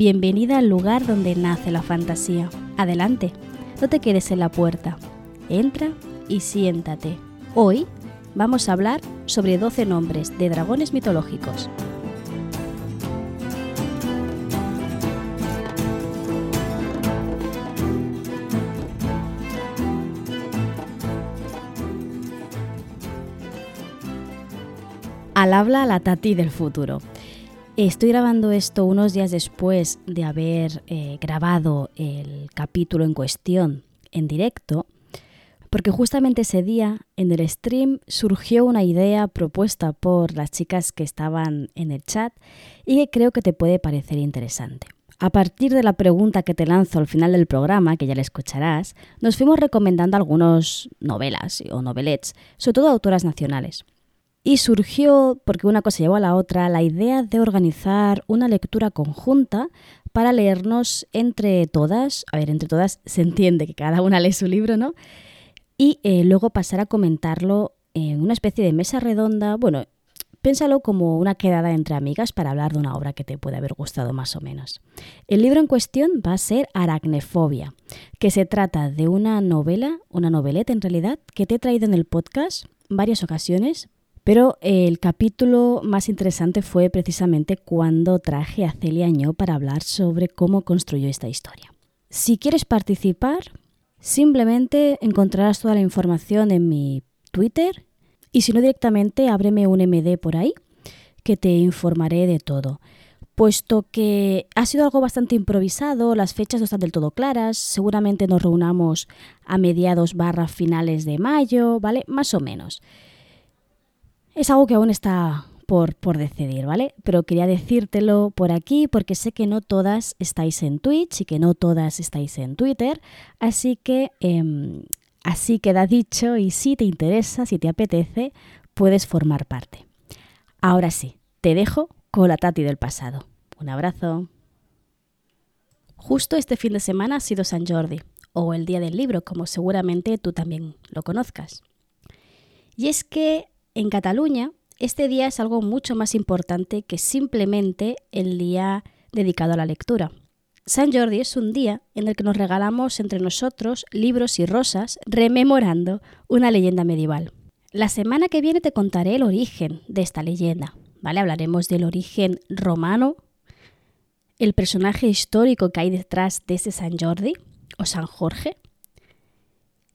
Bienvenida al lugar donde nace la fantasía. Adelante, no te quedes en la puerta. Entra y siéntate. Hoy vamos a hablar sobre 12 nombres de dragones mitológicos. Al habla la Tati del futuro. Estoy grabando esto unos días después de haber eh, grabado el capítulo en cuestión en directo, porque justamente ese día en el stream surgió una idea propuesta por las chicas que estaban en el chat y que creo que te puede parecer interesante. A partir de la pregunta que te lanzo al final del programa, que ya la escucharás, nos fuimos recomendando algunas novelas o novelets, sobre todo autoras nacionales. Y surgió, porque una cosa llevó a la otra, la idea de organizar una lectura conjunta para leernos entre todas, a ver, entre todas se entiende que cada una lee su libro, ¿no? Y eh, luego pasar a comentarlo en una especie de mesa redonda, bueno, piénsalo como una quedada entre amigas para hablar de una obra que te puede haber gustado más o menos. El libro en cuestión va a ser Aracnefobia, que se trata de una novela, una noveleta en realidad, que te he traído en el podcast varias ocasiones pero el capítulo más interesante fue precisamente cuando traje a Celia Añó para hablar sobre cómo construyó esta historia. Si quieres participar, simplemente encontrarás toda la información en mi Twitter y si no directamente, ábreme un MD por ahí que te informaré de todo. Puesto que ha sido algo bastante improvisado, las fechas no están del todo claras, seguramente nos reunamos a mediados barra finales de mayo, ¿vale? Más o menos. Es algo que aún está por, por, decidir, ¿vale? Pero quería decírtelo por aquí porque sé que no todas estáis en Twitch y que no todas estáis en Twitter, así que eh, así queda dicho y si te interesa, si te apetece, puedes formar parte. Ahora sí, te dejo con la Tati del pasado. Un abrazo. Justo este fin de semana ha sido San Jordi, o el Día del Libro, como seguramente tú también lo conozcas. Y es que en Cataluña, este día es algo mucho más importante que simplemente el día dedicado a la lectura. San Jordi es un día en el que nos regalamos entre nosotros libros y rosas rememorando una leyenda medieval. La semana que viene te contaré el origen de esta leyenda, ¿vale? Hablaremos del origen romano, el personaje histórico que hay detrás de ese San Jordi o San Jorge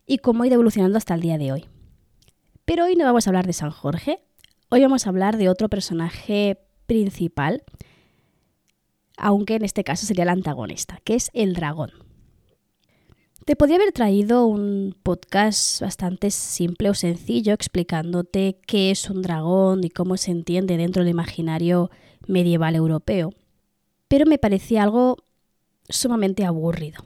y cómo ha ido evolucionando hasta el día de hoy. Pero hoy no vamos a hablar de San Jorge, hoy vamos a hablar de otro personaje principal, aunque en este caso sería el antagonista, que es el dragón. Te podría haber traído un podcast bastante simple o sencillo explicándote qué es un dragón y cómo se entiende dentro del imaginario medieval europeo, pero me parecía algo sumamente aburrido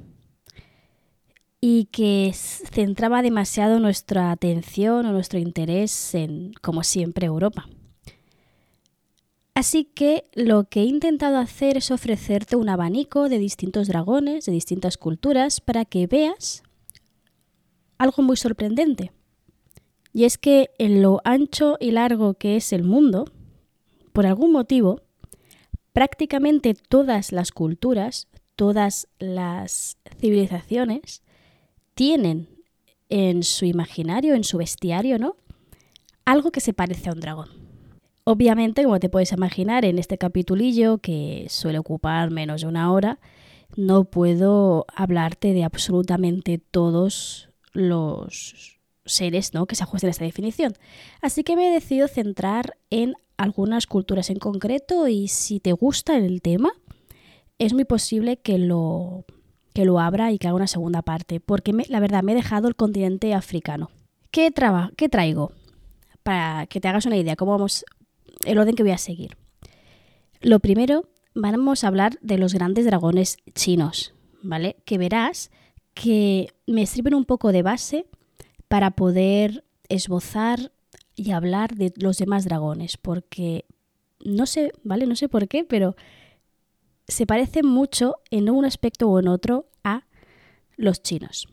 y que centraba demasiado nuestra atención o nuestro interés en, como siempre, Europa. Así que lo que he intentado hacer es ofrecerte un abanico de distintos dragones, de distintas culturas, para que veas algo muy sorprendente. Y es que en lo ancho y largo que es el mundo, por algún motivo, prácticamente todas las culturas, todas las civilizaciones, tienen en su imaginario, en su bestiario, ¿no? Algo que se parece a un dragón. Obviamente, como te puedes imaginar, en este capitulillo, que suele ocupar menos de una hora, no puedo hablarte de absolutamente todos los seres ¿no? que se ajusten a esta definición. Así que me he decidido centrar en algunas culturas en concreto y si te gusta el tema, es muy posible que lo que lo abra y que haga una segunda parte, porque la verdad me he dejado el continente africano. ¿Qué, traba, ¿Qué traigo? Para que te hagas una idea, cómo vamos, el orden que voy a seguir. Lo primero, vamos a hablar de los grandes dragones chinos, ¿vale? Que verás que me sirven un poco de base para poder esbozar y hablar de los demás dragones, porque no sé, ¿vale? No sé por qué, pero se parecen mucho en un aspecto o en otro a los chinos.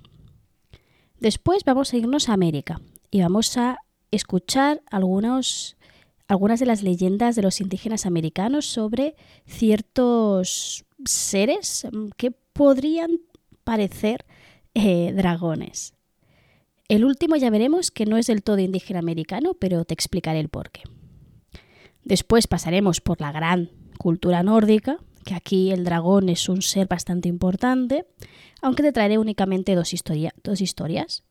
Después vamos a irnos a América y vamos a escuchar algunas de las leyendas de los indígenas americanos sobre ciertos seres que podrían parecer eh, dragones. El último ya veremos que no es del todo indígena americano, pero te explicaré el porqué. Después pasaremos por la gran cultura nórdica, que aquí el dragón es un ser bastante importante, aunque te traeré únicamente dos, dos historias.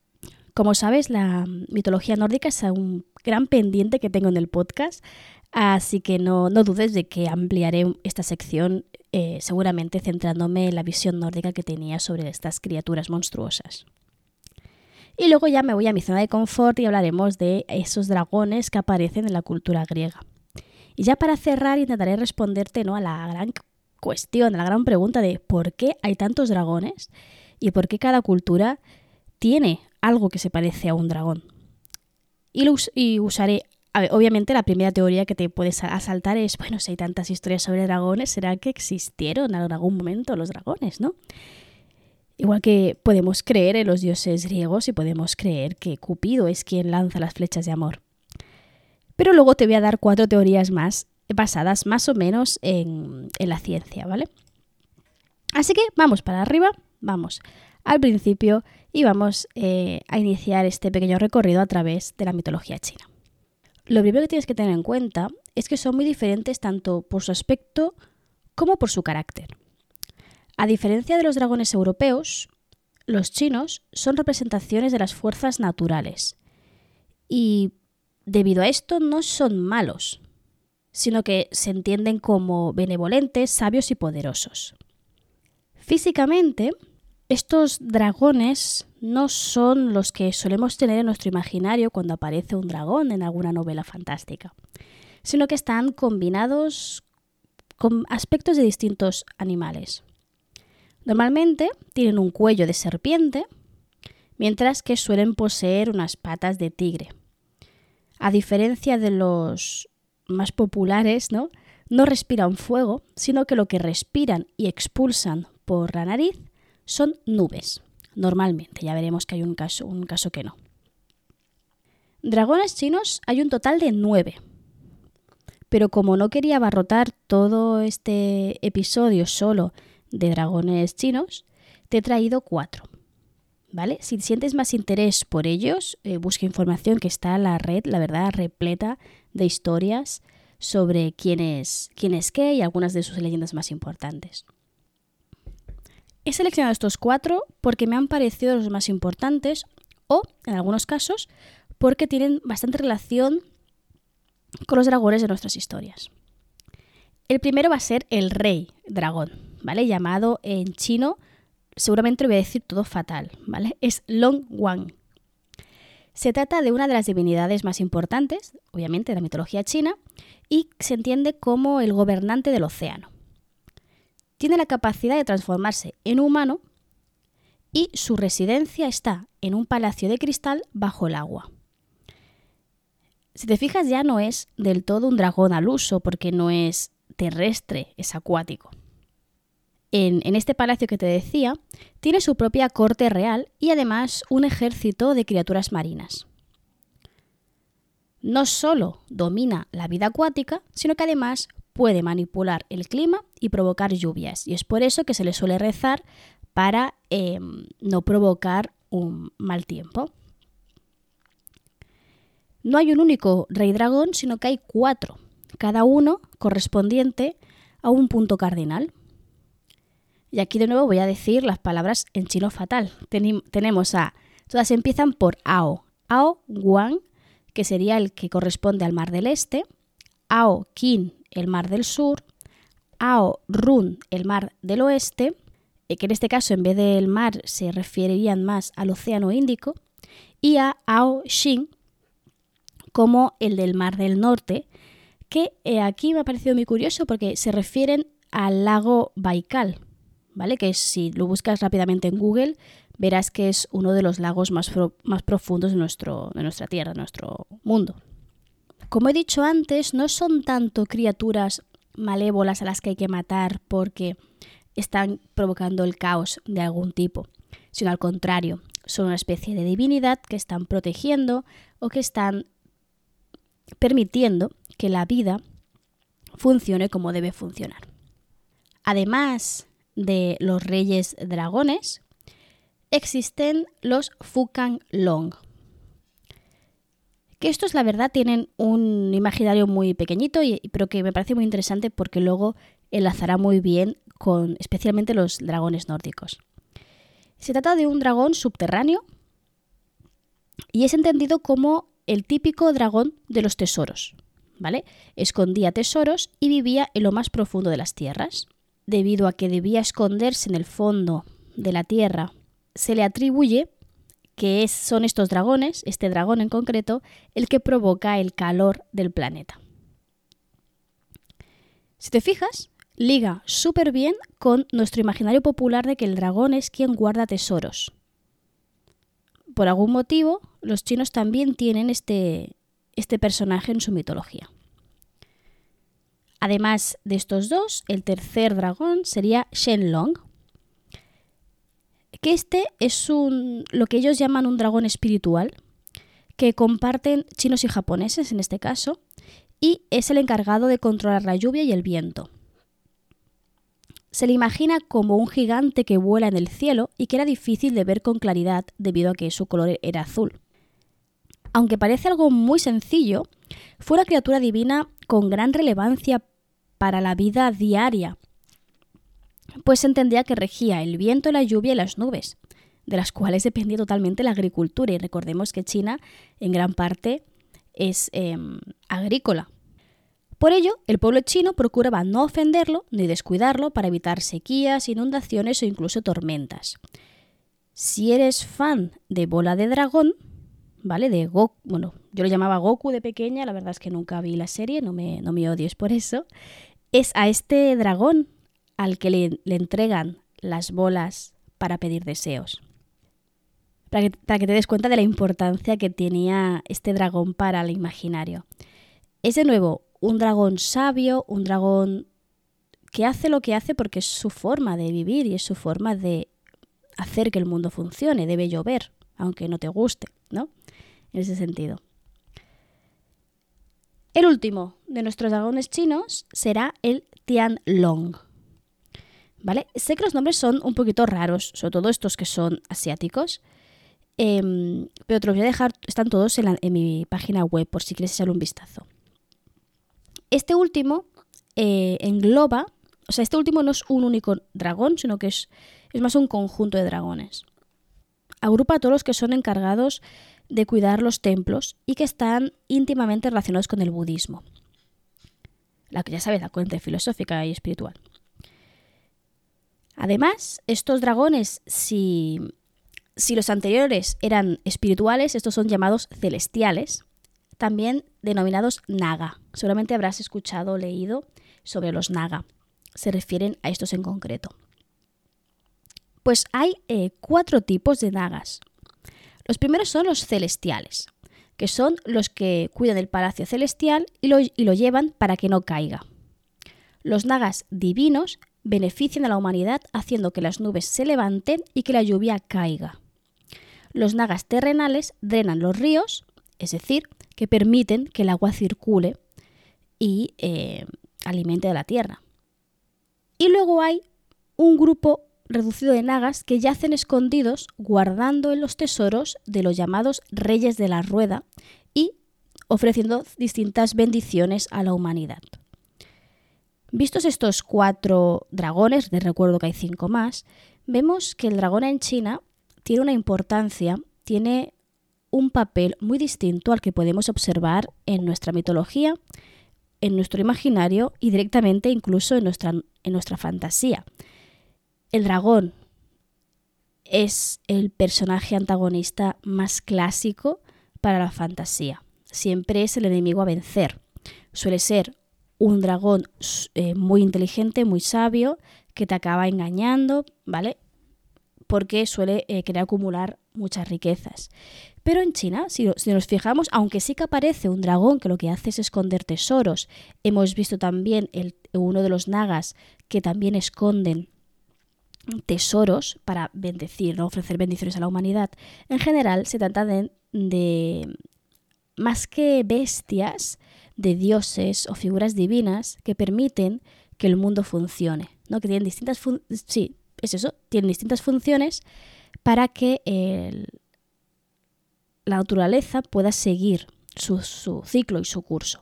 Como sabes, la mitología nórdica es un gran pendiente que tengo en el podcast, así que no, dudes de que ampliaré esta sección eh, seguramente centrándome en la visión nórdica que tenía sobre estas criaturas monstruosas. Y luego ya me voy a mi zona de confort y hablaremos de esos dragones que aparecen en la cultura griega. Y ya para cerrar intentaré responderte ¿no? a la gran cuestión, la gran pregunta de por qué hay tantos dragones y por qué cada cultura tiene algo que se parece a un dragón. Y, y usaré, obviamente la primera teoría que te puedes asaltar es, bueno, si hay tantas historias sobre dragones, ¿será que existieron en algún momento los dragones, no? Igual que podemos creer en los dioses griegos y podemos creer que Cupido es quien lanza las flechas de amor. Pero luego te voy a dar cuatro teorías más basadas más o menos en, la ciencia, ¿vale? Así que vamos para arriba, vamos al principio y vamos eh, a iniciar este pequeño recorrido a través de la mitología china. Lo primero que tienes que tener en cuenta es que son muy diferentes tanto por su aspecto como por su carácter. A diferencia de los dragones europeos, los chinos son representaciones de las fuerzas naturales y debido a esto no son malos, sino que se entienden como benevolentes, sabios y poderosos. Físicamente, estos dragones no son los que solemos tener en nuestro imaginario cuando aparece un dragón en alguna novela fantástica, sino que están combinados con aspectos de distintos animales. Normalmente tienen un cuello de serpiente, mientras que suelen poseer unas patas de tigre. A diferencia de los más populares, ¿no? No respiran fuego, sino que lo que respiran y expulsan por la nariz son nubes. Normalmente, ya veremos que hay un caso, un caso que no. Dragones chinos hay un total de nueve. Pero como no quería abarrotar todo este episodio solo de dragones chinos, te he traído cuatro. ¿Vale? Si sientes más interés por ellos, eh, busca información que está en la red, la verdad, repleta de historias sobre quién es, quién qué y algunas de sus leyendas más importantes. He seleccionado estos cuatro porque me han parecido los más importantes o, en algunos casos, porque tienen bastante relación con los dragones de nuestras historias. El primero va a ser el rey dragón, ¿vale? Llamado en chino, seguramente lo voy a decir todo fatal, ¿vale? Es Long Wang. Se trata de una de las divinidades más importantes, obviamente, de la mitología china, y se entiende como el gobernante del océano. Tiene la capacidad de transformarse en humano y su residencia está en un palacio de cristal bajo el agua. Si te fijas ya no es del todo un dragón al uso porque no es terrestre, es acuático en, este palacio que te decía, tiene su propia corte real y además un ejército de criaturas marinas. No solo domina la vida acuática, sino que además puede manipular el clima y provocar lluvias. Y es por eso que se le suele rezar para em, no provocar un mal tiempo. No hay un único rey dragón, sino que hay cuatro, cada uno correspondiente a un punto cardinal. Y aquí de nuevo voy a decir las palabras en chino fatal. tenemos a, todas empiezan por Ao. Ao Guang, que sería el que corresponde al Mar del Este. Ao Qin, el Mar del Sur. Ao Run, el Mar del Oeste, eh, que en este caso en vez del mar se referirían más al Océano Índico. Y a Ao Xin, como el del Mar del Norte, que eh, aquí me ha parecido muy curioso porque se refieren al lago Baikal, ¿vale? Que si lo buscas rápidamente en Google, verás que es uno de los lagos más, más profundos de, nuestro, de nuestra Tierra, de nuestro mundo. Como he dicho antes, no son tanto criaturas malévolas a las que hay que matar porque están provocando el caos de algún tipo, sino al contrario, son una especie de divinidad que están protegiendo o que están permitiendo que la vida funcione como debe funcionar. además de los reyes dragones, existen los Fukang Long. Que estos, la verdad, tienen un imaginario muy pequeñito, y, pero que me parece muy interesante porque luego enlazará muy bien con especialmente los dragones nórdicos. Se trata de un dragón subterráneo y es entendido como el típico dragón de los tesoros, ¿vale? Escondía tesoros y vivía en lo más profundo de las tierras. Debido a que debía esconderse en el fondo de la tierra, se le atribuye que son estos dragones, este dragón en concreto, el que provoca el calor del planeta. Si te fijas, liga súper bien con nuestro imaginario popular de que el dragón es quien guarda tesoros. Por algún motivo, los chinos también tienen este, este personaje en su mitología. Además de estos dos, el tercer dragón sería Shenlong, que este es un, lo que ellos llaman un dragón espiritual, que comparten chinos y japoneses en este caso, y es el encargado de controlar la lluvia y el viento. Se le imagina como un gigante que vuela en el cielo y que era difícil de ver con claridad debido a que su color era azul. Aunque parece algo muy sencillo, fue una criatura divina con gran relevancia para la vida diaria, pues entendía que regía el viento, la lluvia y las nubes, de las cuales dependía totalmente la agricultura. Y recordemos que China en gran parte es em, agrícola. Por ello, el pueblo chino procuraba no ofenderlo ni descuidarlo para evitar sequías, inundaciones o incluso tormentas. Si eres fan de Bola de Dragón, ¿vale? De Goku, bueno, yo lo llamaba Goku de pequeña, la verdad es que nunca vi la serie, no me, no me odies por eso. Es a este dragón al que le, entregan las bolas para pedir deseos. Para que, para que, te des cuenta de la importancia que tenía este dragón para el imaginario. Es de nuevo un dragón sabio, un dragón que hace lo que hace porque es su forma de vivir y es su forma de hacer que el mundo funcione. Debe llover, aunque no te guste, ¿no? En ese sentido. El último de nuestros dragones chinos será el Tianlong. ¿Vale? Sé que los nombres son un poquito raros, sobre todo estos que son asiáticos, em, pero te los voy a dejar, están todos en, mi página web por si quieres echarle un vistazo. Este último eh, engloba, o sea, este último no es un único dragón, sino que es, es más un conjunto de dragones. Agrupa a todos los que son encargados de cuidar los templos y que están íntimamente relacionados con el budismo. La que ya sabes, la corriente filosófica y espiritual. Además, estos dragones, si, si los anteriores eran espirituales, estos son llamados celestiales, también denominados naga. Seguramente habrás escuchado o leído sobre los naga. Se refieren a estos en concreto. Pues hay eh, cuatro tipos de nagas. Los primeros son los celestiales, que son los que cuidan del palacio celestial y lo, y lo llevan para que no caiga. Los nagas divinos benefician a la humanidad haciendo que las nubes se levanten y que la lluvia caiga. Los nagas terrenales drenan los ríos, es decir, que permiten que el agua circule y eh, alimente a la tierra. Y luego hay un grupo reducido de nagas que yacen escondidos guardando en los tesoros de los llamados reyes de la rueda y ofreciendo distintas bendiciones a la humanidad. Vistos estos cuatro dragones, de recuerdo que hay cinco más, vemos que el dragón en China tiene una importancia, tiene un papel muy distinto al que podemos observar en nuestra mitología, en nuestro imaginario y directamente incluso en nuestra, en nuestra fantasía. El dragón es el personaje antagonista más clásico para la fantasía. Siempre es el enemigo a vencer. Suele ser un dragón eh, muy inteligente, muy sabio, que te acaba engañando, ¿vale? Porque suele eh, querer acumular muchas riquezas. Pero en China, si, nos fijamos, aunque sí que aparece un dragón que lo que hace es esconder tesoros, hemos visto también uno de los nagas que también esconden tesoros para bendecir, ¿no? ofrecer bendiciones a la humanidad. En general se trata de, más que bestias, de dioses o figuras divinas que permiten que el mundo funcione, ¿no? Que tienen distintas sí, es eso, tienen distintas funciones para que la naturaleza pueda seguir su, ciclo y su curso.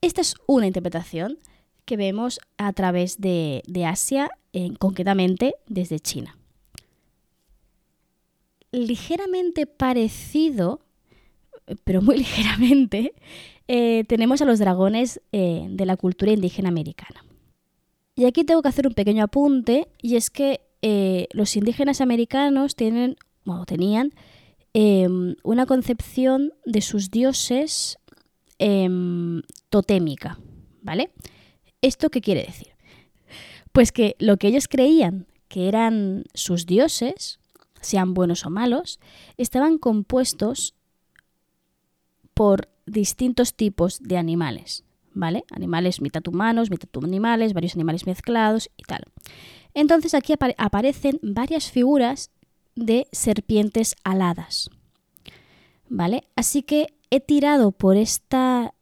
Esta es una interpretación que vemos a través de, Asia, concretamente desde China. Ligeramente parecido, pero muy ligeramente, eh, tenemos a los dragones eh, de la cultura indígena americana. Y aquí tengo que hacer un pequeño apunte, y es que eh, los indígenas americanos tienen, o tenían, una concepción de sus dioses em, totémica, ¿vale? ¿Esto qué quiere decir? Pues que lo que ellos creían que eran sus dioses, sean buenos o malos, estaban compuestos por distintos tipos de animales, ¿vale? Animales mitad humanos, mitad animales, varios animales mezclados y tal. Entonces aquí aparecen varias figuras de serpientes aladas, ¿vale? Así que he tirado por esta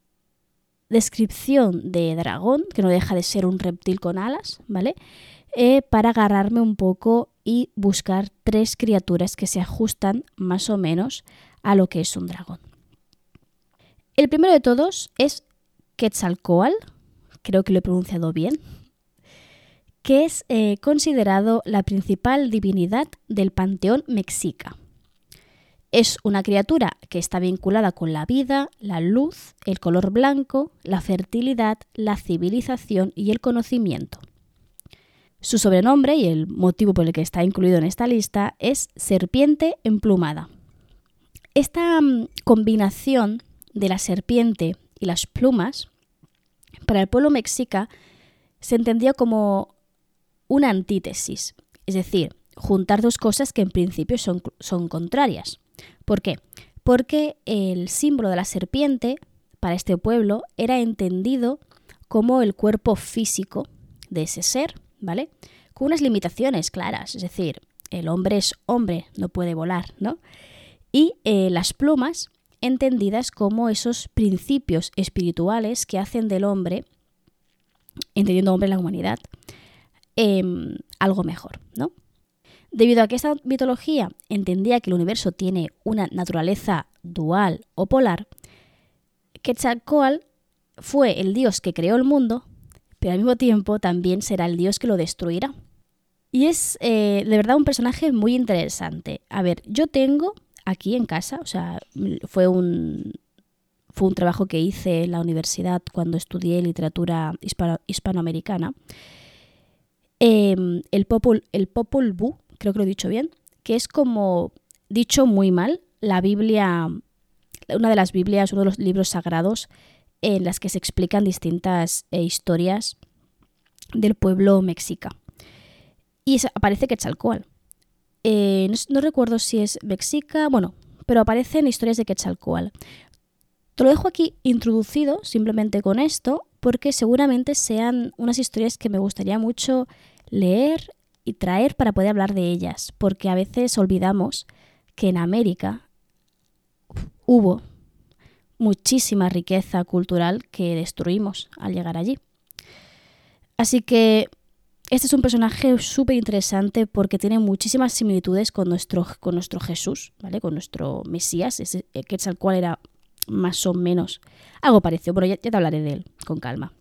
descripción de dragón, que no deja de ser un reptil con alas, ¿vale? Eh, para agarrarme un poco y buscar tres criaturas que se ajustan más o menos a lo que es un dragón. El primero de todos es Quetzalcoatl, creo que lo he pronunciado bien, que es eh, considerado la principal divinidad del panteón mexica. Es una criatura que está vinculada con la vida, la luz, el color blanco, la fertilidad, la civilización y el conocimiento. Su sobrenombre y el motivo por el que está incluido en esta lista es serpiente emplumada. Esta mm, combinación de la serpiente y las plumas, para el pueblo mexica se entendía como una antítesis, es decir, juntar dos cosas que en principio son, son contrarias. ¿Por qué? Porque el símbolo de la serpiente para este pueblo era entendido como el cuerpo físico de ese ser, ¿vale? Con unas limitaciones claras, es decir, el hombre es hombre, no puede volar, ¿no? Y eh, las plumas entendidas como esos principios espirituales que hacen del hombre, entendiendo hombre en la humanidad, em, algo mejor, ¿no? Debido a que esta mitología entendía que el universo tiene una naturaleza dual o polar, Quetzalcoatl fue el dios que creó el mundo, pero al mismo tiempo también será el dios que lo destruirá. Y es eh, de verdad un personaje muy interesante. A ver, yo tengo aquí en casa, o sea, fue un, fue un trabajo que hice en la universidad cuando estudié literatura hispanoamericana. Em, el, Popol, el creo que lo he dicho bien, que es como, dicho muy mal, la Biblia, una de las Biblias, uno de los libros sagrados en las que se explican distintas eh, historias del pueblo mexica. Y aparece Quetzalcoatl. Eh, no, recuerdo si es mexica, bueno, pero aparecen historias de Quetzalcoatl. Te lo dejo aquí introducido simplemente con esto, porque seguramente sean unas historias que me gustaría mucho leer traer para poder hablar de ellas, porque a veces olvidamos que en América hubo muchísima riqueza cultural que destruimos al llegar allí. Así que este es un personaje súper interesante porque tiene muchísimas similitudes con nuestro, con nuestro Jesús, ¿vale? Con nuestro Mesías, ese, que es el cual era más o menos algo parecido. Bueno, ya, te hablaré de él con calma.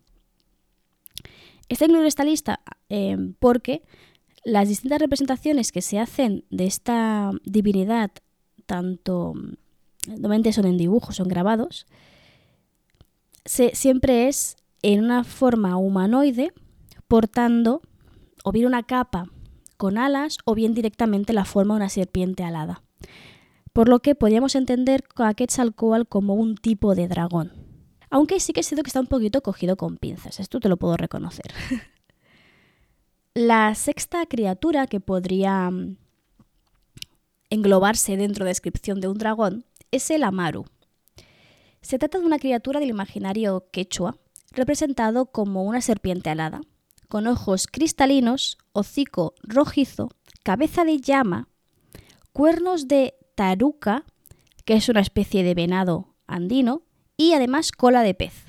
Está incluido en esta lista eh, porque las distintas representaciones que se hacen de esta divinidad, tanto normalmente son en dibujos, son grabados, siempre es en una forma humanoide, portando o bien una capa con alas o bien directamente la forma de una serpiente alada. Por lo que podríamos entender a Quetzalcoatl como un tipo de dragón. Aunque sí que sido que está un poquito cogido con pinzas, esto te lo puedo reconocer. La sexta criatura que podría mm, englobarse dentro de descripción de un dragón es el Amaru. Se trata de una criatura del imaginario quechua, representado como una serpiente alada, con ojos cristalinos, hocico rojizo, cabeza de llama, cuernos de taruca, que es una especie de venado andino, y además cola de pez.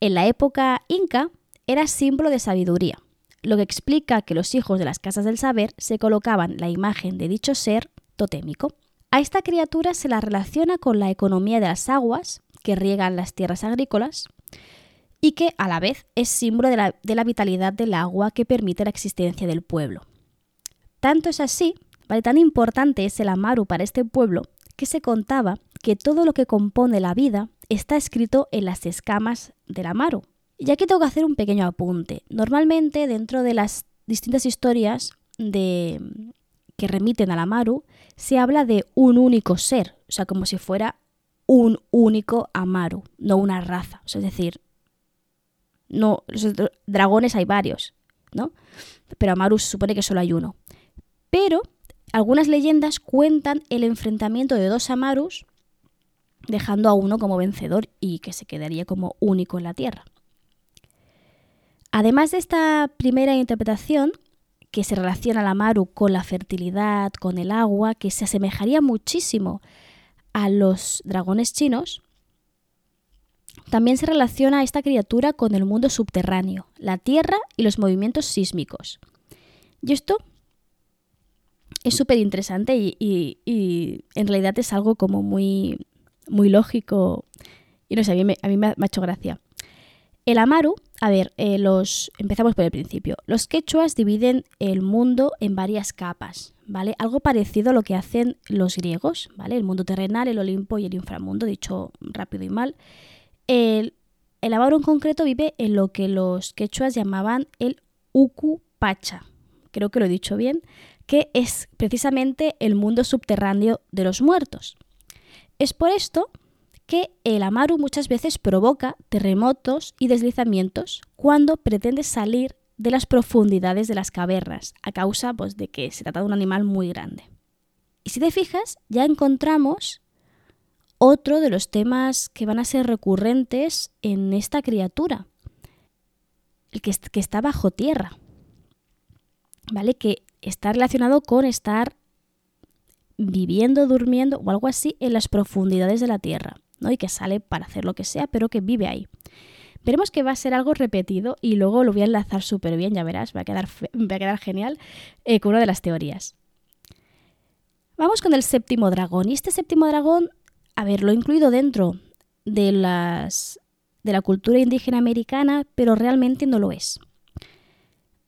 En la época inca, era símbolo de sabiduría, lo que explica que los hijos de las casas del saber se colocaban la imagen de dicho ser totémico. A esta criatura se la relaciona con la economía de las aguas que riegan las tierras agrícolas y que a la vez es símbolo de la, vitalidad del agua que permite la existencia del pueblo. Tanto es así, ¿vale? tan importante es el Amaru para este pueblo, que se contaba que todo lo que compone la vida está escrito en las escamas del Amaru. Y aquí tengo que hacer un pequeño apunte. Normalmente dentro de las distintas historias de, que remiten al Amaru, se habla de un único ser, o sea, como si fuera un único Amaru, no una raza. es decir, no, los dragones hay varios, ¿no? Pero Amaru se supone que solo hay uno. Pero algunas leyendas cuentan el enfrentamiento de dos Amarus, dejando a uno como vencedor y que se quedaría como único en la Tierra. Además de esta primera interpretación, que se relaciona al Amaru con la fertilidad, con el agua, que se asemejaría muchísimo a los dragones chinos, también se relaciona a esta criatura con el mundo subterráneo, la tierra y los movimientos sísmicos. Y esto es súper interesante y, en realidad es algo como muy, muy lógico y no sé, me, a mí me, ha, hecho gracia. El Amaru, a ver, eh, los empezamos por el principio. Los quechuas dividen el mundo en varias capas, ¿vale? Algo parecido a lo que hacen los griegos, ¿vale? El mundo terrenal, el Olimpo y el inframundo, dicho rápido y mal. El, el Amaru en concreto vive en lo que los quechuas llamaban el Uku Pacha. Creo que lo he dicho bien, que es precisamente el mundo subterráneo de los muertos. Es por esto que el Amaru muchas veces provoca terremotos y deslizamientos cuando pretende salir de las profundidades de las cavernas, a causa pues, de que se trata de un animal muy grande. Y si te fijas, ya encontramos otro de los temas que van a ser recurrentes en esta criatura, el que, está bajo tierra. ¿Vale? Que está relacionado con estar viviendo, durmiendo o algo así en las profundidades de la Tierra, ¿no? Y que sale para hacer lo que sea, pero que vive ahí. Veremos que va a ser algo repetido y luego lo voy a enlazar súper bien, ya verás, va a quedar, va a quedar genial eh, con una de las teorías. Vamos con el séptimo dragón. Y este séptimo dragón, a ver, lo he incluido dentro de, las, de la cultura indígena americana, pero realmente no lo es.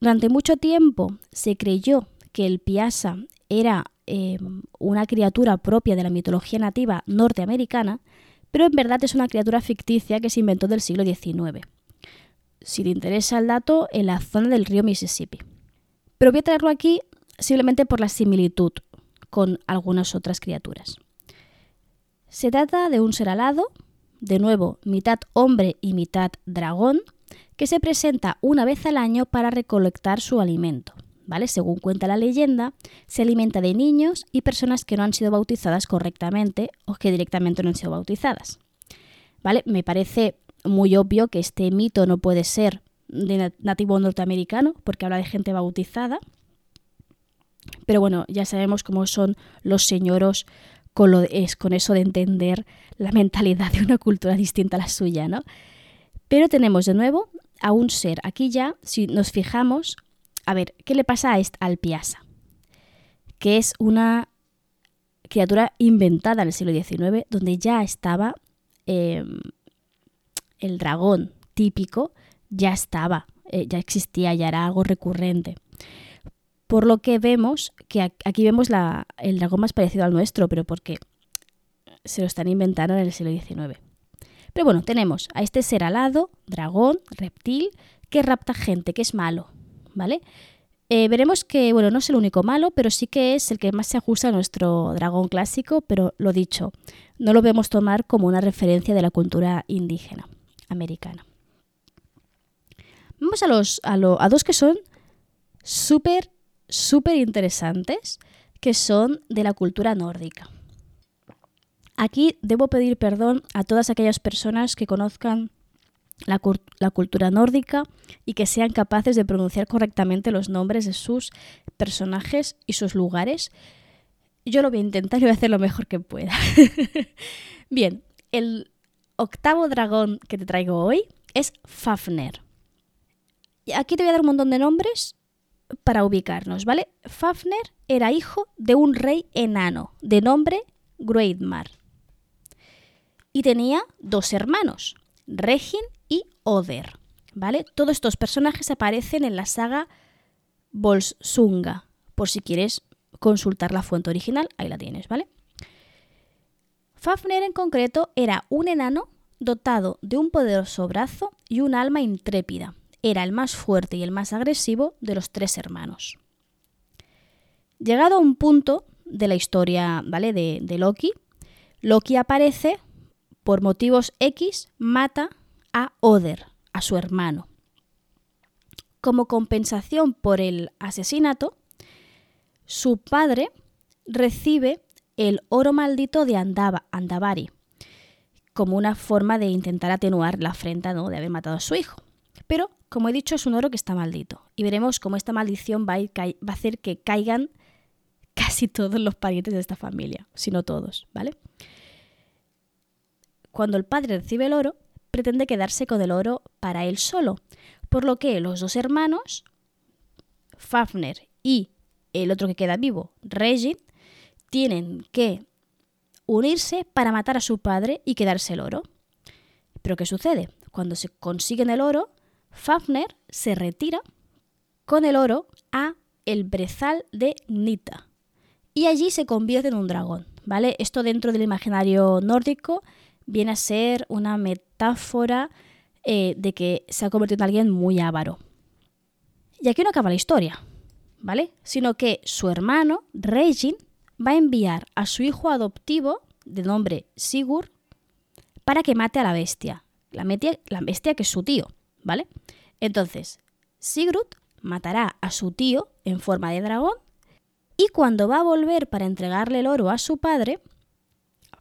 Durante mucho tiempo se creyó que el Piasa era em, una criatura propia de la mitología nativa norteamericana, pero en verdad es una criatura ficticia que se inventó del siglo XIX. Si te interesa el dato, en la zona del río Mississippi. Pero voy a traerlo aquí simplemente por la similitud con algunas otras criaturas. Se trata de un ser alado, de nuevo mitad hombre y mitad dragón, que se presenta una vez al año para recolectar su alimento. ¿Vale? Según cuenta la leyenda, se alimenta de niños y personas que no han sido bautizadas correctamente o que directamente no han sido bautizadas. ¿Vale? Me parece muy obvio que este mito no puede ser de nativo norteamericano porque habla de gente bautizada. Pero bueno, ya sabemos cómo son los señoros con, lo es, con eso de entender la mentalidad de una cultura distinta a la suya, ¿no? Pero tenemos de nuevo a un ser. Aquí ya, si nos fijamos, a ver, ¿qué le pasa a al Piasa? Que es una criatura inventada en el siglo XIX, donde ya estaba em, el dragón típico, ya estaba, eh, ya existía, ya era algo recurrente. Por lo que vemos que aquí vemos el dragón más parecido al nuestro, pero porque se lo están inventando en el siglo XIX. Pero bueno, tenemos a este ser alado, dragón, reptil, que rapta gente, que es malo, ¿vale? Eh, veremos que, bueno, no es el único malo, pero sí que es el que más se ajusta a nuestro dragón clásico, pero lo dicho, no lo vemos tomar como una referencia de la cultura indígena americana. Vamos a, los, a, a dos que son súper, súper interesantes, que son de la cultura nórdica. Aquí debo pedir perdón a todas aquellas personas que conozcan la, cultura nórdica y que sean capaces de pronunciar correctamente los nombres de sus personajes y sus lugares. Yo lo voy a intentar y voy a hacer lo mejor que pueda. Bien, el octavo dragón que te traigo hoy es Fafner. aquí te voy a dar un montón de nombres para ubicarnos, ¿vale? Fafner era hijo de un rey enano de nombre Greatmar. Y tenía dos hermanos, Regin y Oder, ¿vale? Todos estos personajes aparecen en la saga Volsunga, por si quieres consultar la fuente original, ahí la tienes, ¿vale? Fafner en concreto era un enano dotado de un poderoso brazo y un alma intrépida. Era el más fuerte y el más agresivo de los tres hermanos. Llegado a un punto de la historia ¿vale? de, de Loki, Loki aparece, por motivos X, mata a Oder, a su hermano. Como compensación por el asesinato, su padre recibe el oro maldito de Andava, Andavari, como una forma de intentar atenuar la afrenta ¿no? de haber matado a su hijo. Pero, como he dicho, es un oro que está maldito. Y veremos cómo esta maldición va a, va a hacer que caigan casi todos los parientes de esta familia, si no todos, ¿vale? Cuando el padre recibe el oro, pretende quedarse con el oro para él solo, por lo que los dos hermanos, Fafner y el otro que queda vivo, Regin, tienen que unirse para matar a su padre y quedarse el oro. Pero ¿qué sucede? Cuando se consiguen el oro, Fafner se retira con el oro a el brezal de Nita y allí se convierte en un dragón, ¿vale? Esto dentro del imaginario nórdico viene a ser una metáfora eh, de que se ha convertido en alguien muy avaro. Y aquí no acaba la historia, ¿vale? Sino que su hermano, Regin, va a enviar a su hijo adoptivo, de nombre Sigurd, para que mate a la bestia. La, la bestia que es su tío, ¿vale? Entonces, Sigurd matará a su tío en forma de dragón y cuando va a volver para entregarle el oro a su padre,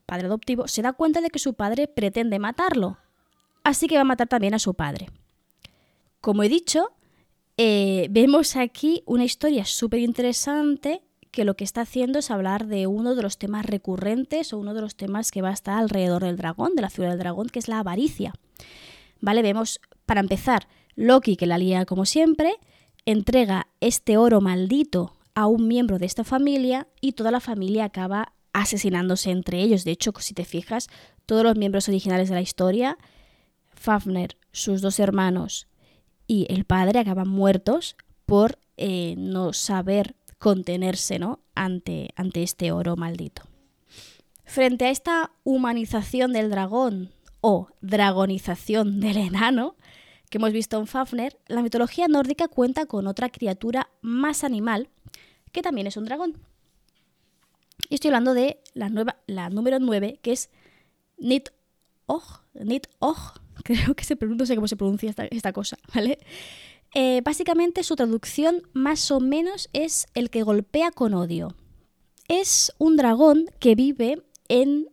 padre adoptivo, se da cuenta de que su padre pretende matarlo. Así que va a matar también a su padre. Como he dicho, eh, vemos aquí una historia súper interesante que lo que está haciendo es hablar de uno de los temas recurrentes o uno de los temas que va a estar alrededor del dragón, de la ciudad del dragón, que es la avaricia. ¿Vale? Vemos, para empezar, Loki, que la lía como siempre, entrega este oro maldito a un miembro de esta familia y toda la familia acaba asesinándose entre ellos. De hecho, si te fijas, todos los miembros originales de la historia, Fafner, sus dos hermanos y el padre acaban muertos por eh, no saber contenerse ¿no? Ante, ante este oro maldito. Frente a esta humanización del dragón o dragonización del enano que hemos visto en Fafner, la mitología nórdica cuenta con otra criatura más animal que también es un dragón. Y estoy hablando de la, nueva, la número 9, que es Nit-Og. Nit-Og, creo que se pronuncia, no sé cómo se pronuncia esta, cosa, ¿vale? Eh, básicamente su traducción más o menos es el que golpea con odio. Es un dragón que vive en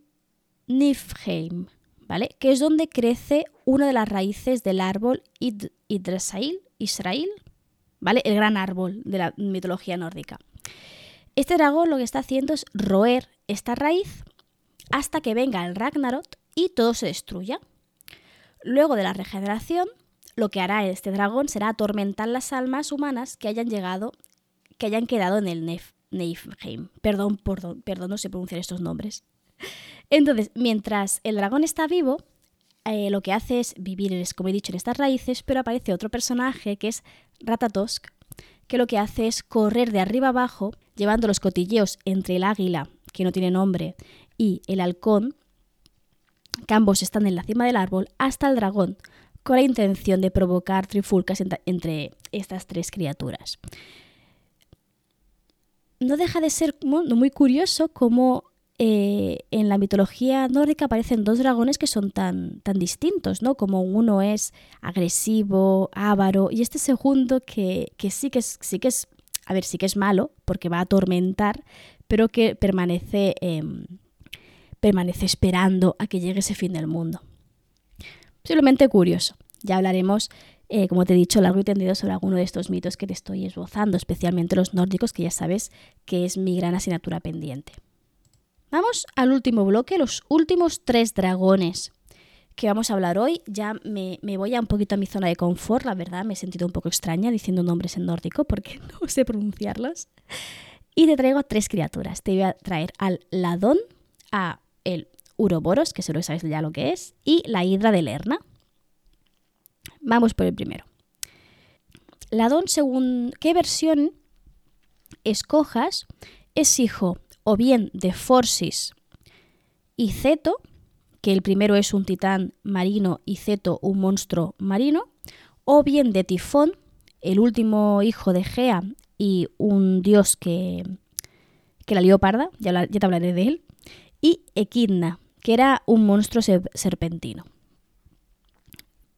Niflheim, ¿vale? Que es donde crece una de las raíces del árbol Id Israel, ¿vale? El gran árbol de la mitología nórdica. Este dragón lo que está haciendo es roer esta raíz hasta que venga el Ragnarok y todo se destruya. Luego de la regeneración, lo que hará este dragón será atormentar las almas humanas que hayan llegado, que hayan quedado en el Nef Neifheim. Perdón, perdón, perdón, no sé pronunciar estos nombres. Entonces, mientras el dragón está vivo, eh, lo que hace es vivir, como he dicho, en estas raíces, pero aparece otro personaje que es Ratatosk, que lo que hace es correr de arriba abajo, llevando los cotilleos entre el águila, que no tiene nombre, y el halcón, que ambos están en la cima del árbol, hasta el dragón, con la intención de provocar trifulcas entre estas tres criaturas. No deja de ser muy curioso cómo eh, en la mitología nórdica aparecen dos dragones que son tan, tan distintos, ¿no? Como uno es agresivo, avaro, y este segundo que, sí, que es, sí que es, a ver, sí que es malo, porque va a atormentar, pero que permanece, em, permanece esperando a que llegue ese fin del mundo. Posiblemente curioso. Ya hablaremos, eh, como te he dicho, largo y tendido sobre alguno de estos mitos que te estoy esbozando, especialmente los nórdicos, que ya sabes que es mi gran asignatura pendiente. Vamos al último bloque, los últimos tres dragones que vamos a hablar hoy. Ya me, voy a un poquito a mi zona de confort, la verdad, me he sentido un poco extraña diciendo nombres en nórdico porque no sé pronunciarlos. Y te traigo tres criaturas. Te voy a traer al ladón, a el uroboros, que seguro que sabes ya lo que es, y la hidra de Lerna. Vamos por el primero. Ladón, según qué versión escojas, es hijo o bien de Forsis y Ceto, que el primero es un titán marino y Ceto un monstruo marino, o bien de Tifón, el último hijo de Gea y un dios que, que la lió parda, ya, te hablaré de él, y Equidna, que era un monstruo serpentino.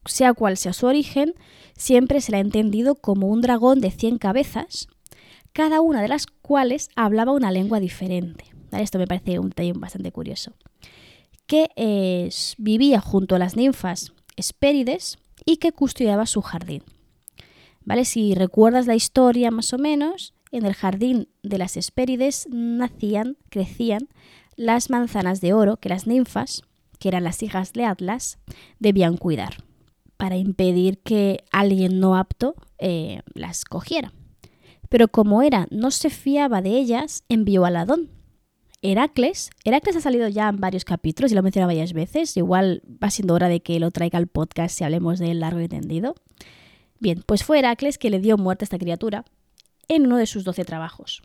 Sea cual sea su origen, siempre se le ha entendido como un dragón de 100 cabezas, cada una de las cuales hablaba una lengua diferente. Esto me parece un detalle bastante curioso que vivía junto a las ninfas Hespérides y que custodiaba su jardín. ¿Vale? Si recuerdas la historia más o menos, en el jardín de las Hespérides nacían, crecían las manzanas de oro que las ninfas, que eran las hijas de Atlas, debían cuidar para impedir que alguien no apto eh, las cogiera. Pero como era no se fiaba de ellas, envió al Adón, Heracles. Heracles ha salido ya en varios capítulos y lo he mencionado varias veces. Igual va siendo hora de que lo traiga al podcast si hablemos de él largo y tendido. Bien, pues fue Heracles que le dio muerte a esta criatura en uno de sus doce trabajos.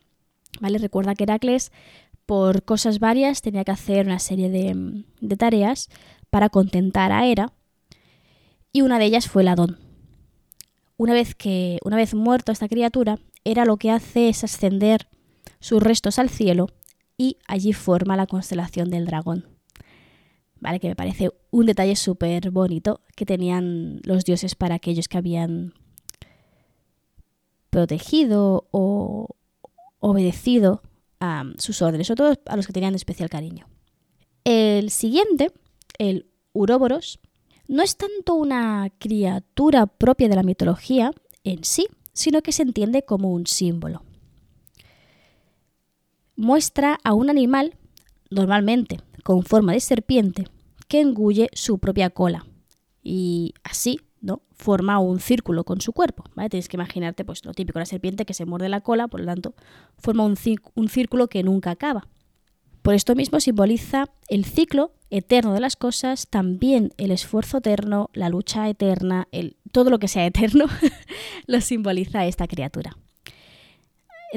¿Vale? Recuerda que Heracles, por cosas varias, tenía que hacer una serie de, de tareas para contentar a Hera. Y una de ellas fue el Adón. Una vez que, una vez muerto esta criatura, Hera lo que hace es ascender sus restos al cielo y allí forma la constelación del dragón. ¿Vale? Que me parece un detalle súper bonito que tenían los dioses para aquellos que habían protegido o obedecido a sus órdenes, sobre todo a los que tenían especial cariño. El siguiente, el Uroboros, no es tanto una criatura propia de la mitología en sí, sino que se entiende como un símbolo muestra a un animal, normalmente con forma de serpiente, que engulle su propia cola. Y así, ¿no? Forma un círculo con su cuerpo. ¿vale? Tienes que imaginarte, pues, lo típico, la serpiente que se muerde la cola, por lo tanto, forma un, un círculo que nunca acaba. Por esto mismo simboliza el ciclo eterno de las cosas, también el esfuerzo eterno, la lucha eterna, todo lo que sea eterno, lo simboliza esta criatura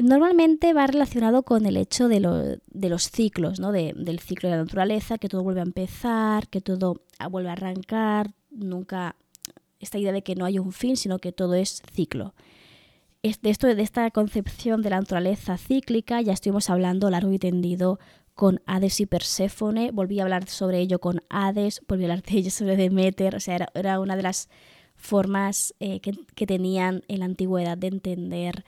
normalmente va relacionado con el hecho de, los ciclos, ¿no? del ciclo de la naturaleza, que todo vuelve a empezar, que todo vuelve a arrancar, nunca esta idea de que no hay un fin, sino que todo es ciclo. De, esto, de esta concepción de la naturaleza cíclica ya estuvimos hablando largo y tendido con Hades y Perséfone, volví a hablar sobre ello con Hades, volví a hablar de ello sobre Demeter, o sea, era, una de las formas eh, que, que tenían en la antigüedad de entender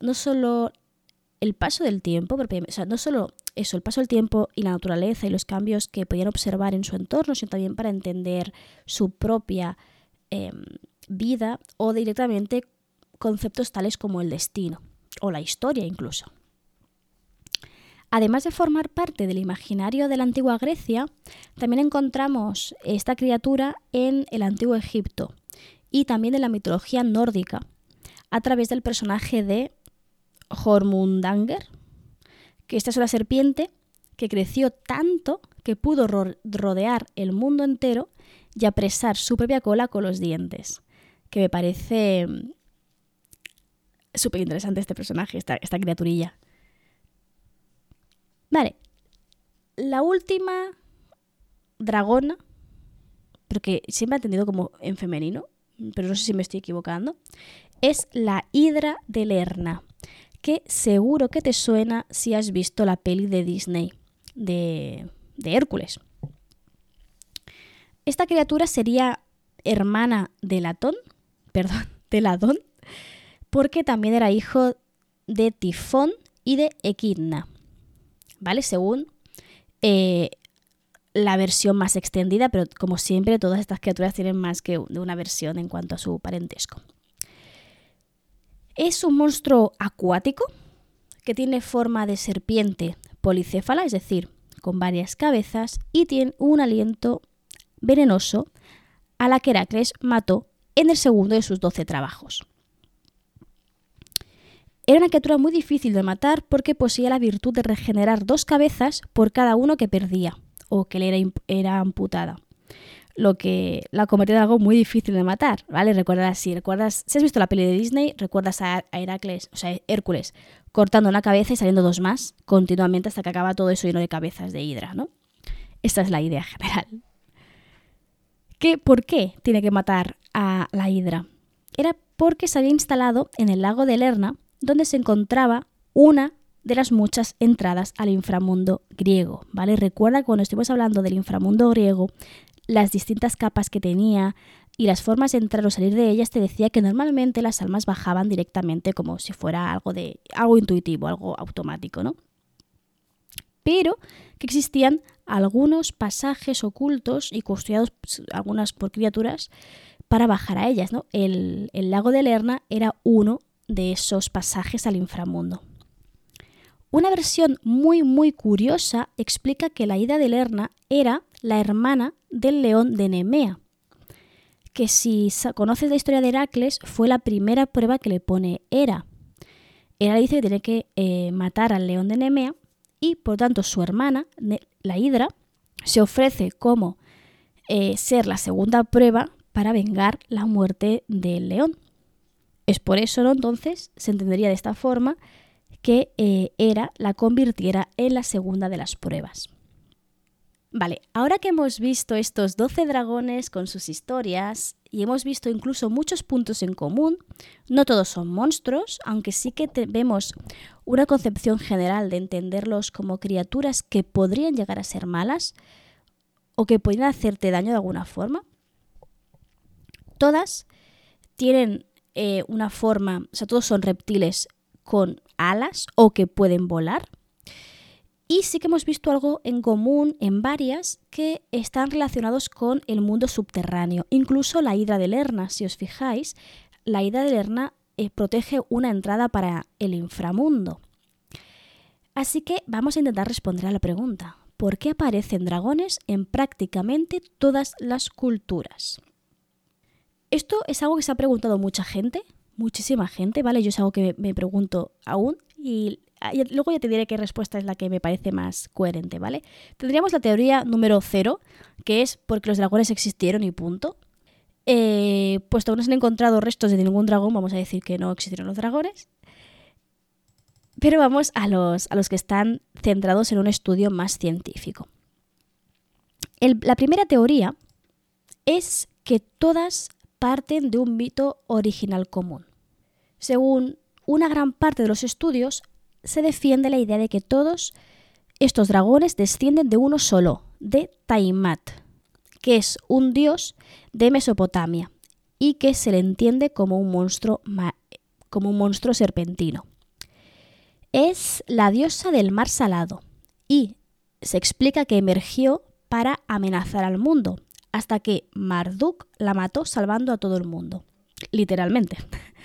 no solo el paso del tiempo, o sea, no solo eso, el paso del tiempo y la naturaleza y los cambios que podían observar en su entorno, sino también para entender su propia em, vida o directamente conceptos tales como el destino o la historia incluso. Además de formar parte del imaginario de la antigua Grecia, también encontramos esta criatura en el antiguo Egipto y también en la mitología nórdica, a través del personaje de Hormundanger, que esta es una serpiente que creció tanto que pudo rodear el mundo entero y apresar su propia cola con los dientes. Que me parece mm, súper interesante este personaje, esta, esta criaturilla. Vale. La última dragona, porque siempre ha entendido como en femenino, pero no sé si me estoy equivocando, es la Hidra de Lerna que seguro que te suena si has visto la peli de Disney, de, Hércules. Esta criatura sería hermana de Latón, perdón, de Ladón, porque también era hijo de Tifón y de Equidna, ¿vale? Según eh, la versión más extendida, pero como siempre todas estas criaturas tienen más que una versión en cuanto a su parentesco. Es un monstruo acuático que tiene forma de serpiente policéfala, es decir, con varias cabezas y tiene un aliento venenoso a la que Heracles mató en el segundo de sus doce trabajos. Era una criatura muy difícil de matar porque poseía la virtud de regenerar dos cabezas por cada uno que perdía o que le era, era amputada. Lo que la convertía en algo muy difícil de matar, ¿vale? Recuerdas, si recuerdas, si has visto la peli de Disney, recuerdas a, Heracles, o sea, Hércules, cortando una cabeza y saliendo dos más continuamente hasta que acaba todo eso lleno de cabezas de hidra, ¿no? Esta es la idea general. ¿Qué, ¿Por qué tiene que matar a la hidra? Era porque se había instalado en el lago de Lerna, donde se encontraba una de las muchas entradas al inframundo griego, ¿vale? Recuerda cuando estuvimos hablando del inframundo griego, las distintas capas que tenía y las formas de entrar o salir de ellas, te decía que normalmente las almas bajaban directamente como si fuera algo de algo intuitivo, algo automático, ¿no? Pero que existían algunos pasajes ocultos y custodiados pues, algunas por criaturas para bajar a ellas. ¿no? El, el lago de Lerna era uno de esos pasajes al inframundo. Una versión muy muy curiosa explica que la ida de Lerna era la hermana del león de Nemea, que si conoces la historia de Heracles fue la primera prueba que le pone Hera. Hera dice que tiene que eh, matar al león de Nemea y por tanto su hermana, la Hidra, se ofrece como eh, ser la segunda prueba para vengar la muerte del león. Es por eso, ¿no? Entonces, se entendería de esta forma que eh, Hera la convirtiera en la segunda de las pruebas. Vale, ahora que hemos visto estos 12 dragones con sus historias y hemos visto incluso muchos puntos en común, no todos son monstruos, aunque sí que vemos una concepción general de entenderlos como criaturas que podrían llegar a ser malas o que podrían hacerte daño de alguna forma. Todas tienen eh, una forma, o sea, todos son reptiles con alas o que pueden volar y sí que hemos visto algo en común en varias que están relacionados con el mundo subterráneo. Incluso la hidra de Lerna, si os fijáis, la hidra de Lerna eh, protege una entrada para el inframundo. Así que vamos a intentar responder a la pregunta. ¿Por qué aparecen dragones en prácticamente todas las culturas? Esto es algo que se ha preguntado mucha gente, muchísima gente, ¿vale? Yo es algo que me pregunto aún y Ah, luego ya te diré qué respuesta es la que me parece más coherente, ¿vale? Tendríamos la teoría número cero, que es porque los dragones existieron y punto. Eh, puesto que no se han encontrado restos de ningún dragón, vamos a decir que no existieron los dragones. Pero vamos a los, a los que están centrados en un estudio más científico. la primera teoría es que todas parten de un mito original común. Según una gran parte de los estudios, se defiende la idea de que todos estos dragones descienden de uno solo, de Taimat, que es un dios de Mesopotamia y que se le entiende como un monstruo, como un monstruo serpentino. Es la diosa del mar salado y se explica que emergió para amenazar al mundo, hasta que Marduk la mató salvando a todo el mundo, literalmente.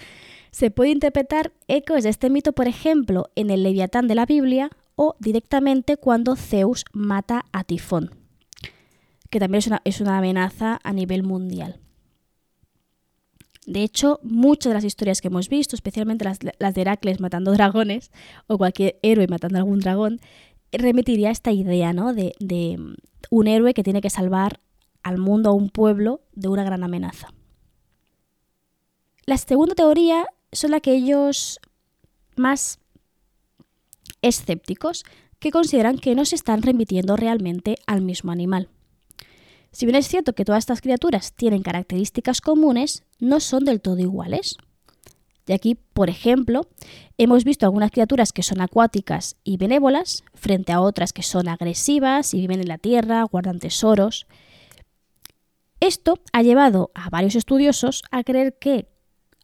Se puede interpretar ecos de este mito, por ejemplo, en el Leviatán de la Biblia o directamente cuando Zeus mata a Tifón, que también es una, amenaza a nivel mundial. De hecho, muchas de las historias que hemos visto, especialmente las, de Heracles matando dragones o cualquier héroe matando algún dragón, remitiría a esta idea ¿no? de, de un héroe que tiene que salvar al mundo, a un pueblo, de una gran amenaza. La segunda teoría son aquellos más escépticos que consideran que no se están remitiendo realmente al mismo animal. Si bien es cierto que todas estas criaturas tienen características comunes, no son del todo iguales. Y aquí, por ejemplo, hemos visto algunas criaturas que son acuáticas y benévolas frente a otras que son agresivas y viven en la tierra, guardan tesoros. Esto ha llevado a varios estudiosos a creer que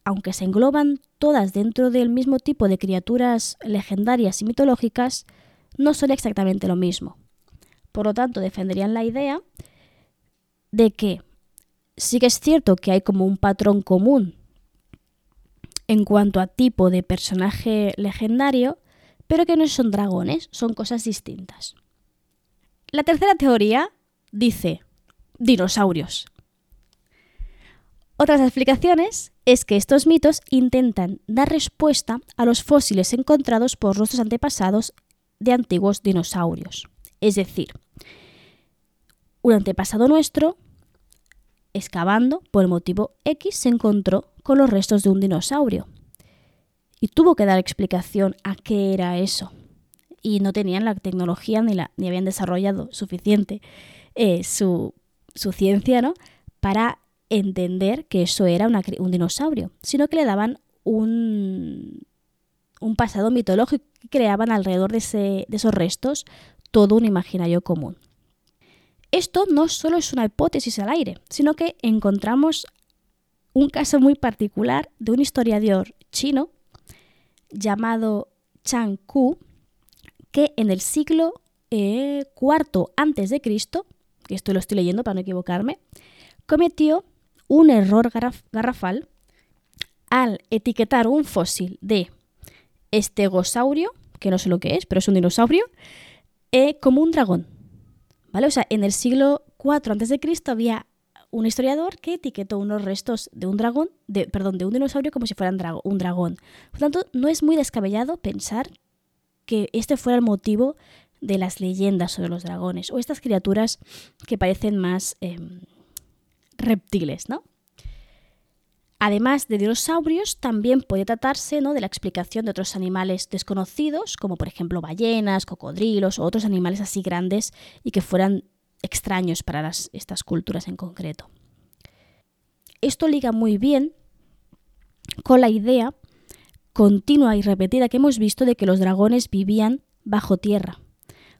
aunque se engloban todas dentro del mismo tipo de criaturas legendarias y mitológicas, no son exactamente lo mismo. Por lo tanto, defenderían la idea de que sí que es cierto que hay como un patrón común en cuanto a tipo de personaje legendario, pero que no son dragones, son cosas distintas. La tercera teoría dice, dinosaurios. Otras explicaciones es que estos mitos intentan dar respuesta a los fósiles encontrados por nuestros antepasados de antiguos dinosaurios. Es decir, un antepasado nuestro, excavando por el motivo X, se encontró con los restos de un dinosaurio. Y tuvo que dar explicación a qué era eso. Y no tenían la tecnología ni, la, ni habían desarrollado suficiente eh, su, su, ciencia ¿no? para entender que eso era un dinosaurio, sino que le daban un, pasado mitológico y creaban alrededor de, esos restos todo un imaginario común. Esto no solo es una hipótesis al aire, sino que encontramos un caso muy particular de un historiador chino llamado Chang Ku, que en el siglo IV eh, de Cristo, que esto lo estoy leyendo para no equivocarme, cometió un error garrafal al etiquetar un fósil de estegosaurio, que no sé lo que es, pero es un dinosaurio, eh, como un dragón. ¿Vale? O sea, en el siglo IV a.C. había un historiador que etiquetó unos restos de un dragón, de, perdón, de un dinosaurio como si fueran un dragón. Por lo tanto, no es muy descabellado pensar que este fuera el motivo de las leyendas sobre los dragones o estas criaturas que parecen más em, reptiles, ¿no? Además de dinosaurios, también puede tratarse ¿no? de la explicación de otros animales desconocidos, como por ejemplo ballenas, cocodrilos o otros animales así grandes y que fueran extraños para estas culturas en concreto. Esto liga muy bien con la idea continua y repetida que hemos visto de que los dragones vivían bajo tierra,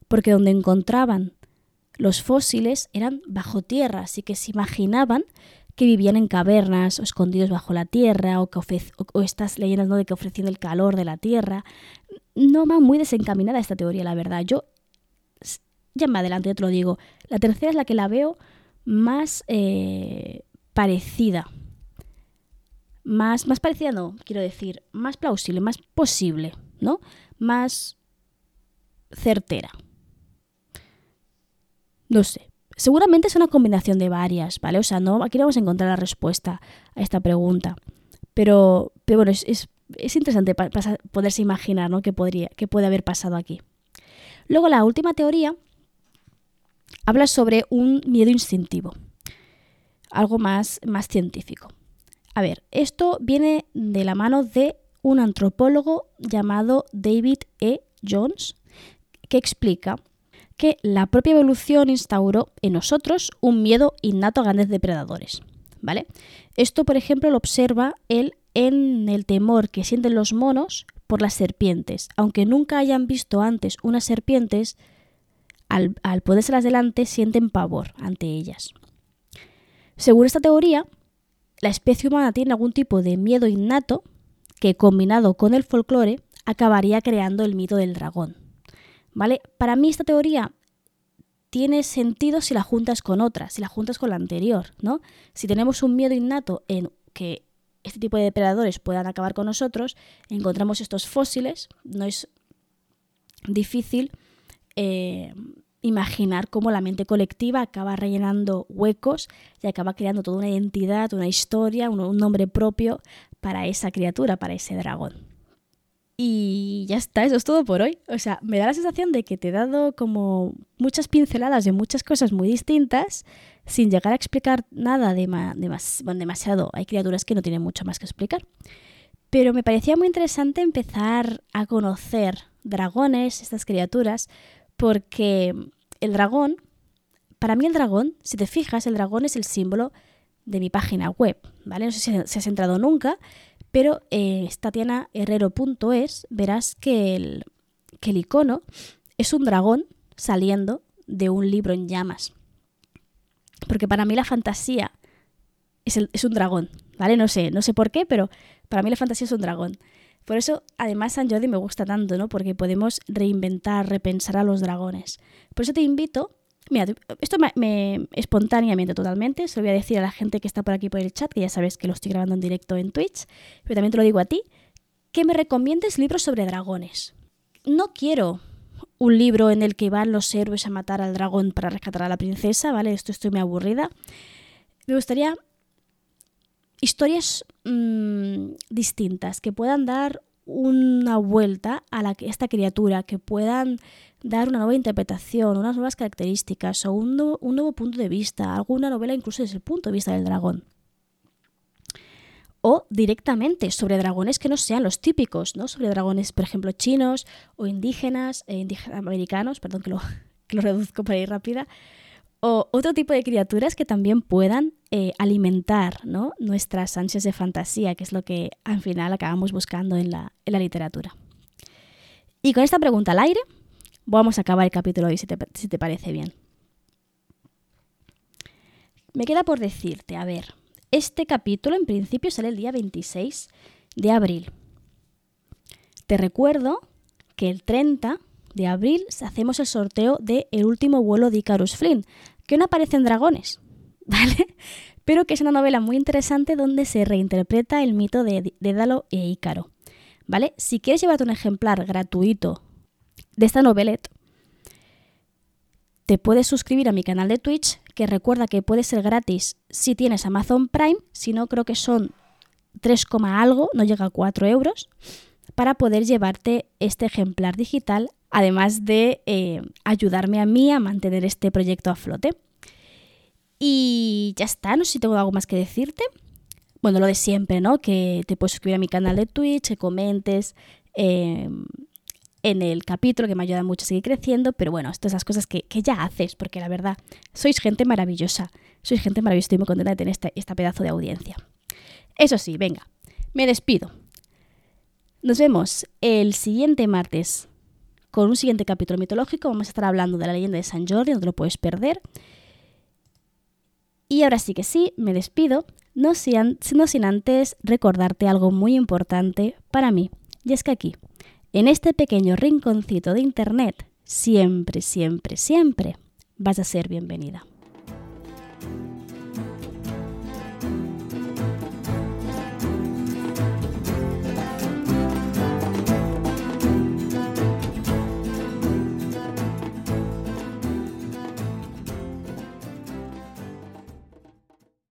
porque donde encontraban los fósiles eran bajo tierra, así que se imaginaban que vivían en cavernas o escondidos bajo la tierra o, que estas leyendas ¿no? de que ofrecían el calor de la tierra. No va muy desencaminada esta teoría, la verdad. Yo, ya más adelante, ya te lo digo, la tercera es la que la veo más eh, parecida. Más, más parecida, no, quiero decir, más plausible, más posible, ¿no? Más certera. No sé. Seguramente es una combinación de varias, ¿vale? O sea, no, aquí no vamos a encontrar la respuesta a esta pregunta. Pero, pero bueno, es, interesante poderse imaginar ¿no? qué, podría, puede haber pasado aquí. Luego la última teoría habla sobre un miedo instintivo, algo más, más científico. A ver, esto viene de la mano de un antropólogo llamado David E. Jones, que explica que la propia evolución instauró en nosotros un miedo innato a grandes depredadores. ¿Vale? Esto, por ejemplo, lo observa él en el temor que sienten los monos por las serpientes. Aunque nunca hayan visto antes unas serpientes, al, al las delante sienten pavor ante ellas. Según esta teoría, la especie humana tiene algún tipo de miedo innato que, combinado con el folclore, acabaría creando el mito del dragón. ¿Vale? Para mí esta teoría tiene sentido si la juntas con otra, si la juntas con la anterior, ¿no? Si tenemos un miedo innato en que este tipo de depredadores puedan acabar con nosotros, encontramos estos fósiles, no es difícil eh, imaginar cómo la mente colectiva acaba rellenando huecos y acaba creando toda una identidad, una historia, un nombre propio para esa criatura, para ese dragón. Y ya está, eso es todo por hoy. O sea, me da la sensación de que te he dado como muchas pinceladas de muchas cosas muy distintas sin llegar a explicar nada de, demasiado. Hay criaturas que no tienen mucho más que explicar. Pero me parecía muy interesante empezar a conocer dragones, estas criaturas, porque el dragón, para mí el dragón, si te fijas, el dragón es el símbolo de mi página web, ¿vale? No sé si has entrado nunca, pero en eh, tatianaherrero.es verás que el, que el icono es un dragón saliendo de un libro en llamas. Porque para mí la fantasía es, es, un dragón, ¿vale? No sé, no sé por qué, pero para mí la fantasía es un dragón. Por eso, además, San Jordi me gusta tanto, ¿no? Porque podemos reinventar, repensar a los dragones. Por eso te invito Mira, esto me, espontáneamente totalmente, se lo voy a decir a la gente que está por aquí por el chat, que ya sabes que lo estoy grabando en directo en Twitch, pero también te lo digo a ti, que me recomiendes libros sobre dragones. No quiero un libro en el que van los héroes a matar al dragón para rescatar a la princesa, ¿vale? Esto estoy muy aburrida. Me gustaría historias mmm, distintas, que puedan dar una vuelta a esta criatura, que puedan dar una nueva interpretación, unas nuevas características o un, nuevo, un nuevo punto de vista, alguna novela incluso desde el punto de vista del dragón o directamente sobre dragones que no sean los típicos, ¿no? Sobre dragones, por ejemplo, chinos o indígenas, eh, indígenas americanos, perdón que lo, que lo reduzco para ir rápida, o otro tipo de criaturas que también puedan eh, alimentar ¿no? nuestras ansias de fantasía, que es lo que al final acabamos buscando en la, en la literatura. Y con esta pregunta al aire, vamos a acabar el capítulo hoy, si te, parece bien. Me queda por decirte, a ver, este capítulo en principio sale el día 26 de abril. Te recuerdo que el 30 de abril hacemos el sorteo de El último vuelo de Icarus Flynn, que no aparecen dragones, ¿vale? Pero que es una novela muy interesante donde se reinterpreta el mito de Dédalo e Ícaro, ¿vale? Si quieres llevarte un ejemplar gratuito de esta novelette, te puedes suscribir a mi canal de Twitch, que recuerda que puede ser gratis si tienes Amazon Prime, si no creo que son 3, algo, no llega a 4 euros, para poder llevarte este ejemplar digital, además de eh, ayudarme a mí a mantener este proyecto a flote. Y ya está, no sé si tengo algo más que decirte. Bueno, lo de siempre, ¿no? Que te puedes suscribir a mi canal de Twitch, que comentes, eh, en el capítulo, que me ayuda mucho a seguir creciendo, pero bueno, estas cosas que, ya haces, porque la verdad, sois gente maravillosa, sois gente maravillosa, estoy muy contenta de tener esta pedazo de audiencia. Eso sí, venga, me despido. Nos vemos el siguiente martes con un siguiente capítulo mitológico. Vamos a estar hablando de la leyenda de San Jordi, no te lo puedes perder. Y ahora sí que sí, me despido, no no sin antes recordarte algo muy importante para mí. Y es que aquí, en este pequeño rinconcito de Internet, siempre, siempre, siempre vas a ser bienvenida.